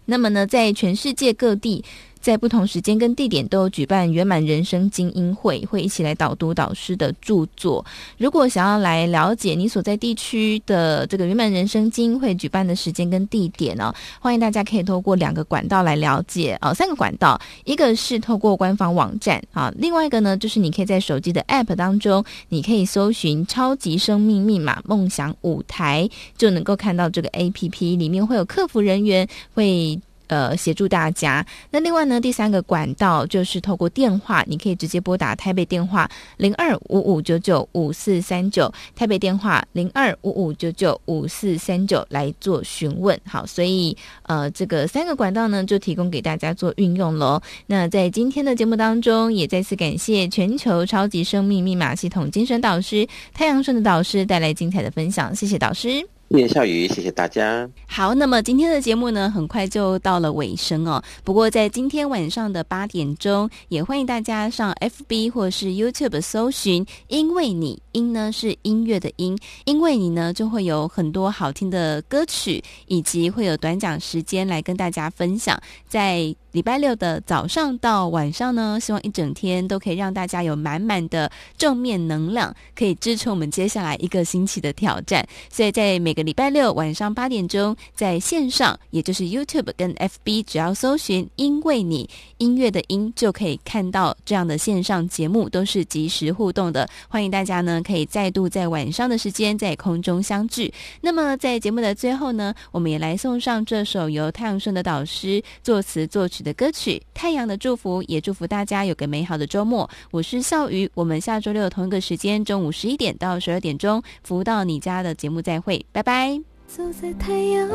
那么呢，在全世界各地。在不同时间跟地点都有举办圆满人生精英会，会一起来导读导师的著作。如果想要来了解你所在地区的这个圆满人生精英会举办的时间跟地点呢，欢迎大家可以透过两个管道来了解哦，三个管道，一个是透过官方网站啊，另外一个呢就是你可以在手机的 App 当中，你可以搜寻“超级生命密码梦想舞台”，就能够看到这个 APP 里面会有客服人员会。呃，协助大家。那另外呢，第三个管道就是透过电话，你可以直接拨打台北电话零二五五九九五四三九，台北电话零二五五九九五四三九来做询问。好，所以呃，这个三个管道呢，就提供给大家做运用喽。那在今天的节目当中，也再次感谢全球超级生命密码系统精神导师太阳顺的导师带来精彩的分享，谢谢导师。谢谢笑宇，谢谢大家。好，那么今天的节目呢，很快就到了尾声哦。不过在今天晚上的八点钟，也欢迎大家上 FB 或是 YouTube 搜寻“因为你”，音呢是音乐的音，因为你呢就会有很多好听的歌曲，以及会有短讲时间来跟大家分享。在礼拜六的早上到晚上呢，希望一整天都可以让大家有满满的正面能量，可以支撑我们接下来一个星期的挑战。所以在每个礼拜六晚上八点钟，在线上，也就是 YouTube 跟 FB，只要搜寻“因为你”音乐的音，就可以看到这样的线上节目，都是即时互动的。欢迎大家呢，可以再度在晚上的时间在空中相聚。那么在节目的最后呢，我们也来送上这首由太阳顺的导师作词作曲的歌曲《太阳的祝福》，也祝福大家有个美好的周末。我是笑鱼，我们下周六同一个时间，中午十一点到十二点钟，福到你家的节目再会，拜拜。走在太阳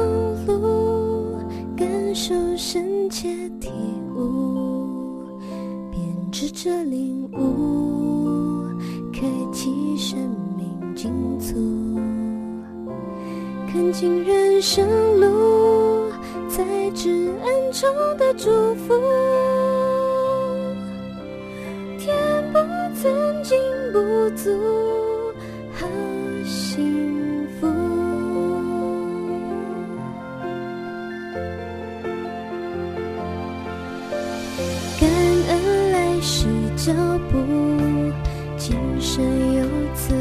路，感受深切体悟，编织着领悟，开启生命进足，看尽人生路。在至暗中的祝福，填补曾经不足，好幸福。感恩来时脚步，今生有此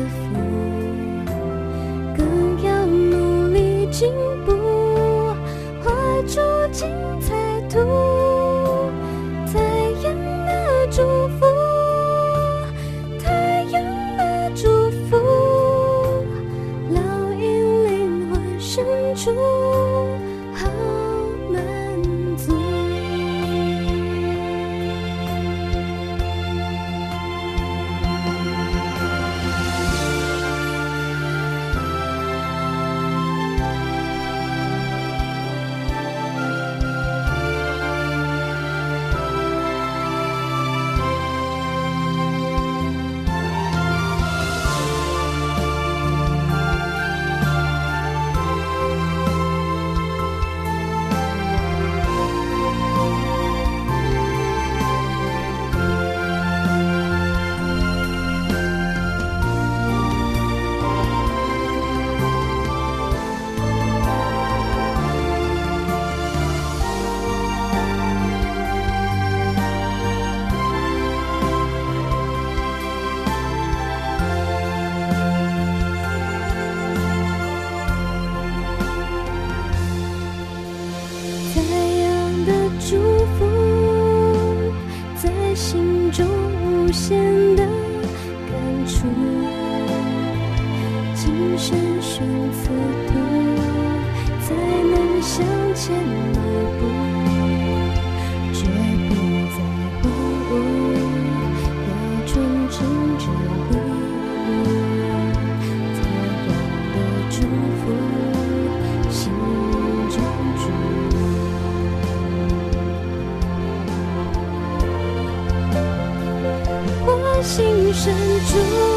深处，